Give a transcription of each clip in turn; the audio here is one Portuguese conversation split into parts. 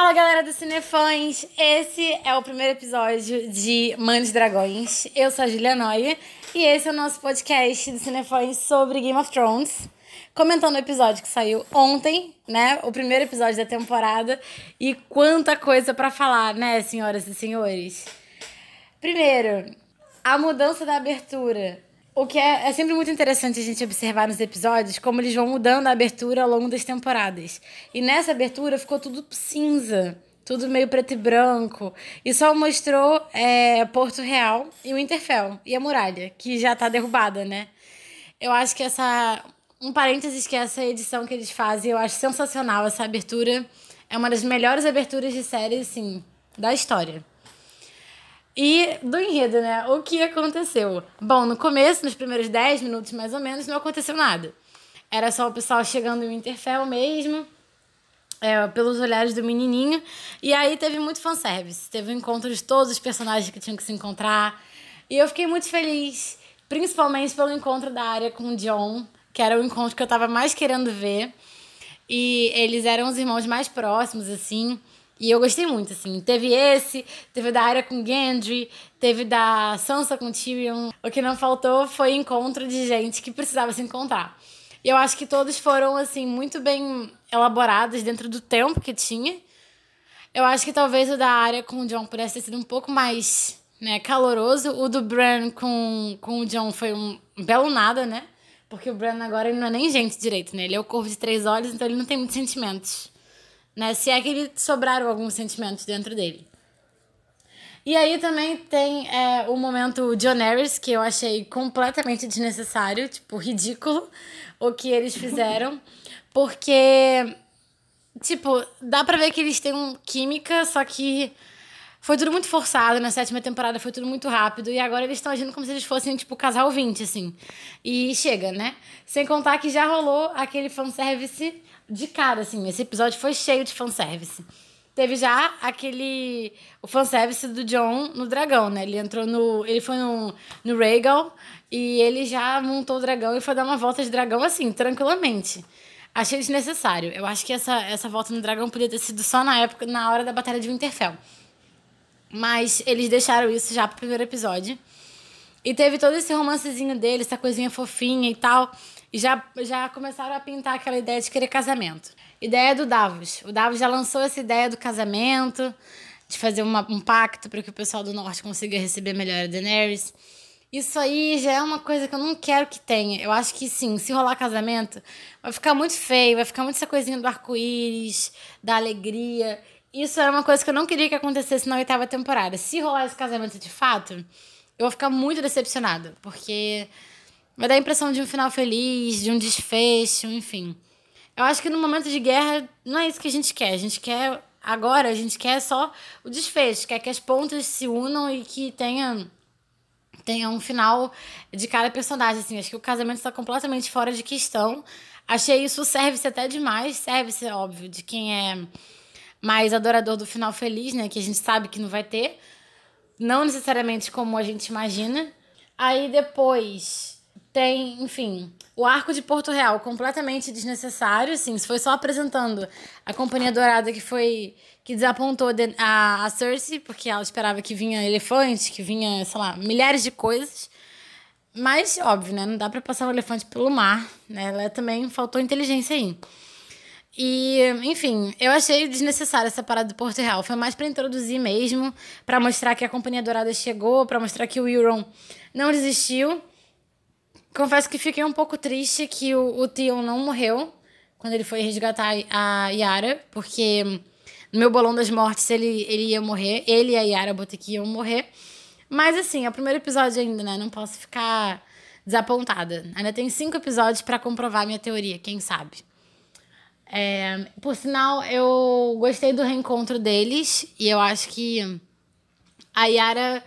Fala galera do Cinefãs! Esse é o primeiro episódio de Manos Dragões. Eu sou a Julia Noia e esse é o nosso podcast do Cinefãs sobre Game of Thrones. Comentando o episódio que saiu ontem, né? O primeiro episódio da temporada. E quanta coisa para falar, né, senhoras e senhores? Primeiro, a mudança da abertura. O que é, é sempre muito interessante a gente observar nos episódios como eles vão mudando a abertura ao longo das temporadas. E nessa abertura ficou tudo cinza, tudo meio preto e branco. E só mostrou é, Porto Real e o Interfell e a muralha, que já tá derrubada, né? Eu acho que essa. Um parênteses que essa edição que eles fazem, eu acho sensacional. Essa abertura é uma das melhores aberturas de série, assim, da história. E do enredo, né? O que aconteceu? Bom, no começo, nos primeiros 10 minutos mais ou menos, não aconteceu nada. Era só o pessoal chegando em Interfell mesmo, é, pelos olhares do menininho. E aí teve muito fanservice. Teve o um encontro de todos os personagens que tinham que se encontrar. E eu fiquei muito feliz, principalmente pelo encontro da área com o John, que era o encontro que eu tava mais querendo ver. E eles eram os irmãos mais próximos, assim. E eu gostei muito, assim. Teve esse, teve da Arya com Gendry, teve da Sansa com Tyrion. O que não faltou foi encontro de gente que precisava se encontrar. E eu acho que todos foram, assim, muito bem elaborados dentro do tempo que tinha. Eu acho que talvez o da Arya com o John pudesse ter sido um pouco mais né, caloroso. O do Bran com, com o John foi um belo nada, né? Porque o Bran agora ele não é nem gente direito, né? Ele é o corvo de três olhos, então ele não tem muitos sentimentos né? Se é que ele sobraram alguns sentimentos dentro dele. E aí também tem é, o momento John Harris, que eu achei completamente desnecessário, tipo, ridículo o que eles fizeram. Porque, tipo, dá pra ver que eles têm um química, só que foi tudo muito forçado. Na sétima temporada foi tudo muito rápido. E agora eles estão agindo como se eles fossem, tipo, casal 20, assim. E chega, né? Sem contar que já rolou aquele fanservice de cara, assim. Esse episódio foi cheio de fanservice. Teve já aquele. O fanservice do John no dragão, né? Ele entrou no. Ele foi no, no Regal e ele já montou o dragão e foi dar uma volta de dragão, assim, tranquilamente. Achei desnecessário. Eu acho que essa, essa volta no dragão podia ter sido só na época, na hora da Batalha de Winterfell. Mas eles deixaram isso já pro primeiro episódio. E teve todo esse romancezinho dele, essa coisinha fofinha e tal. E já, já começaram a pintar aquela ideia de querer casamento. Ideia do Davos. O Davos já lançou essa ideia do casamento, de fazer uma, um pacto para que o pessoal do norte consiga receber melhor a Daenerys. Isso aí já é uma coisa que eu não quero que tenha. Eu acho que sim, se rolar casamento, vai ficar muito feio, vai ficar muito essa coisinha do arco-íris, da alegria. Isso era uma coisa que eu não queria que acontecesse na oitava temporada. Se rolar esse casamento de fato, eu vou ficar muito decepcionada, porque Vai dar a impressão de um final feliz, de um desfecho, enfim. Eu acho que no momento de guerra não é isso que a gente quer. A gente quer agora, a gente quer só o desfecho, quer que as pontas se unam e que tenha tenha um final de cada personagem assim. Acho que o casamento está completamente fora de questão. Achei isso serve-se até demais, serve-se óbvio de quem é mais adorador do final feliz, né, que a gente sabe que não vai ter, não necessariamente como a gente imagina. Aí depois tem, enfim, o arco de Porto Real completamente desnecessário, assim, se foi só apresentando a Companhia Dourada que foi que desapontou a, a Cersei, porque ela esperava que vinha elefante, que vinha, sei lá, milhares de coisas. Mas, óbvio, né? Não dá para passar um elefante pelo mar, né? Ela também faltou inteligência aí. E, enfim, eu achei desnecessária essa parada do Porto Real. Foi mais para introduzir mesmo, para mostrar que a Companhia Dourada chegou, para mostrar que o Euron não desistiu Confesso que fiquei um pouco triste que o, o Theon não morreu quando ele foi resgatar a Yara, porque no meu bolão das mortes ele, ele ia morrer, ele e a Yara Boteki iam morrer. Mas assim, é o primeiro episódio ainda, né? Não posso ficar desapontada. Ainda tem cinco episódios para comprovar minha teoria, quem sabe. É, por sinal, eu gostei do reencontro deles e eu acho que a Yara,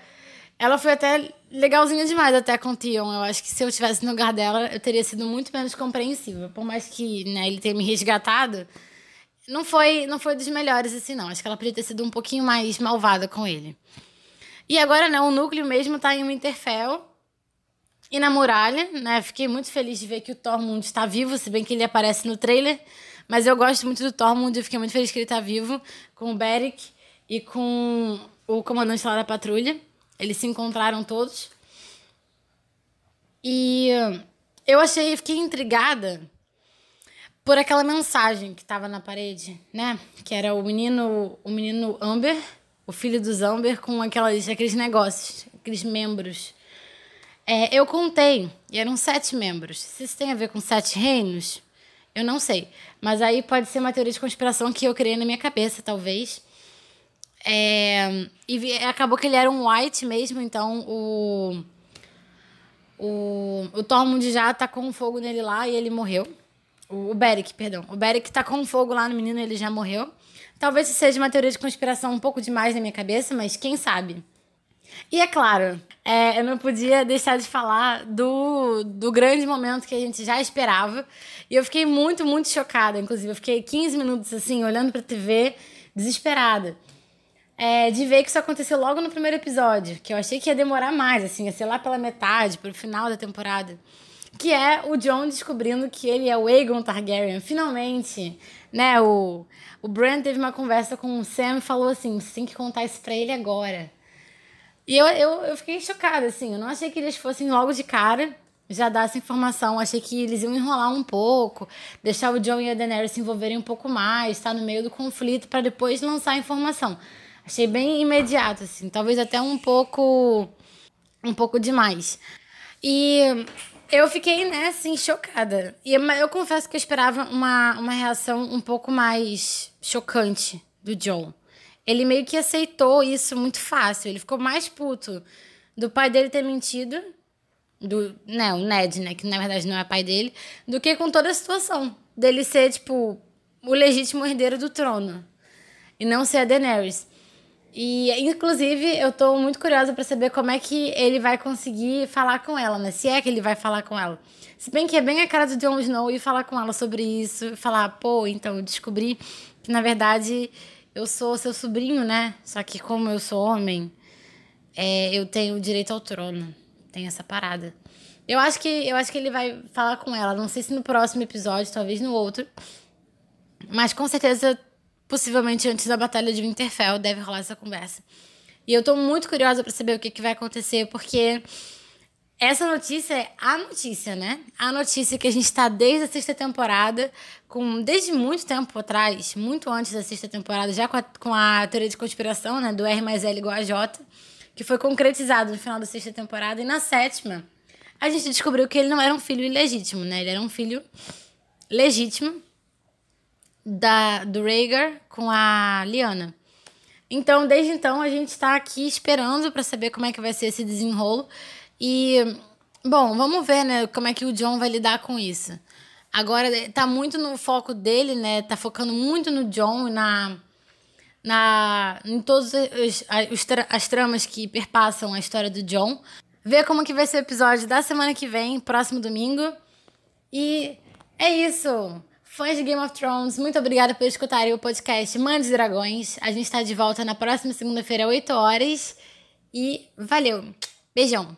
ela foi até legalzinha demais até com o Tion. Eu acho que se eu tivesse no lugar dela, eu teria sido muito menos compreensiva. Por mais que né, ele tenha me resgatado, não foi, não foi dos melhores assim, não. Acho que ela podia ter sido um pouquinho mais malvada com ele. E agora, né, o núcleo mesmo tá em Winterfell e na muralha, né? Fiquei muito feliz de ver que o Tormund está vivo, se bem que ele aparece no trailer, Mas eu gosto muito do Tormund, eu fiquei muito feliz que ele tá vivo, com o Beric e com o comandante lá da patrulha. Eles se encontraram todos. E eu achei, fiquei intrigada por aquela mensagem que tava na parede, né? Que era o menino, o menino Amber, o filho dos Amber, com aquelas, aqueles negócios, aqueles membros. É, eu contei, e eram sete membros. Se isso tem a ver com sete reinos, eu não sei. Mas aí pode ser uma teoria de conspiração que eu criei na minha cabeça, talvez. É, e acabou que ele era um white mesmo, então o. O, o Tormund já tá com fogo nele lá e ele morreu. O, o Beric, perdão. O Beric tá com fogo lá no menino ele já morreu. Talvez seja uma teoria de conspiração um pouco demais na minha cabeça, mas quem sabe? E é claro, é, eu não podia deixar de falar do, do grande momento que a gente já esperava. E eu fiquei muito, muito chocada. Inclusive, eu fiquei 15 minutos assim, olhando pra TV, desesperada é, de ver que isso aconteceu logo no primeiro episódio, que eu achei que ia demorar mais, assim, ia ser lá pela metade, pro final da temporada. Que é o John descobrindo que ele é o Aegon Targaryen, finalmente. Né, o, o Bran teve uma conversa com o Sam e falou assim: você tem que contar isso pra ele agora. E eu, eu, eu fiquei chocada, assim, eu não achei que eles fossem logo de cara já dar essa informação. Achei que eles iam enrolar um pouco, deixar o John e a Daenerys se envolverem um pouco mais, estar tá no meio do conflito para depois lançar a informação. Achei bem imediato, assim. Talvez até um pouco. Um pouco demais. E eu fiquei, né, assim, chocada. E eu confesso que eu esperava uma, uma reação um pouco mais chocante do John. Ele meio que aceitou isso muito fácil. Ele ficou mais puto do pai dele ter mentido, do, né, o Ned, né, que na verdade não é pai dele, do que com toda a situação dele ser, tipo, o legítimo herdeiro do trono e não ser a Daenerys. E, inclusive, eu tô muito curiosa para saber como é que ele vai conseguir falar com ela, né? Se é que ele vai falar com ela. Se bem que é bem a cara do Jon Snow ir falar com ela sobre isso, falar, pô, então eu descobri que na verdade eu sou seu sobrinho, né? Só que como eu sou homem, é, eu tenho direito ao trono. Tem essa parada. Eu acho que eu acho que ele vai falar com ela. Não sei se no próximo episódio, talvez no outro. Mas com certeza possivelmente antes da Batalha de Winterfell deve rolar essa conversa. E eu tô muito curiosa para saber o que, que vai acontecer, porque essa notícia é a notícia, né? A notícia que a gente está desde a sexta temporada, com desde muito tempo atrás, muito antes da sexta temporada, já com a, com a teoria de conspiração, né? Do R mais L igual a J, que foi concretizado no final da sexta temporada. E na sétima, a gente descobriu que ele não era um filho ilegítimo, né? Ele era um filho legítimo da, do Rhaegar com a Liana. Então, desde então, a gente está aqui esperando para saber como é que vai ser esse desenrolo. E, bom, vamos ver, né, como é que o John vai lidar com isso. Agora, tá muito no foco dele, né, tá focando muito no John e na, na, em todas as, as, as tramas que perpassam a história do John. Ver como que vai ser o episódio da semana que vem, próximo domingo. E é isso. Fãs de Game of Thrones, muito obrigada por escutarem o podcast Mãe Dragões. A gente está de volta na próxima segunda-feira, 8 horas. E valeu! Beijão!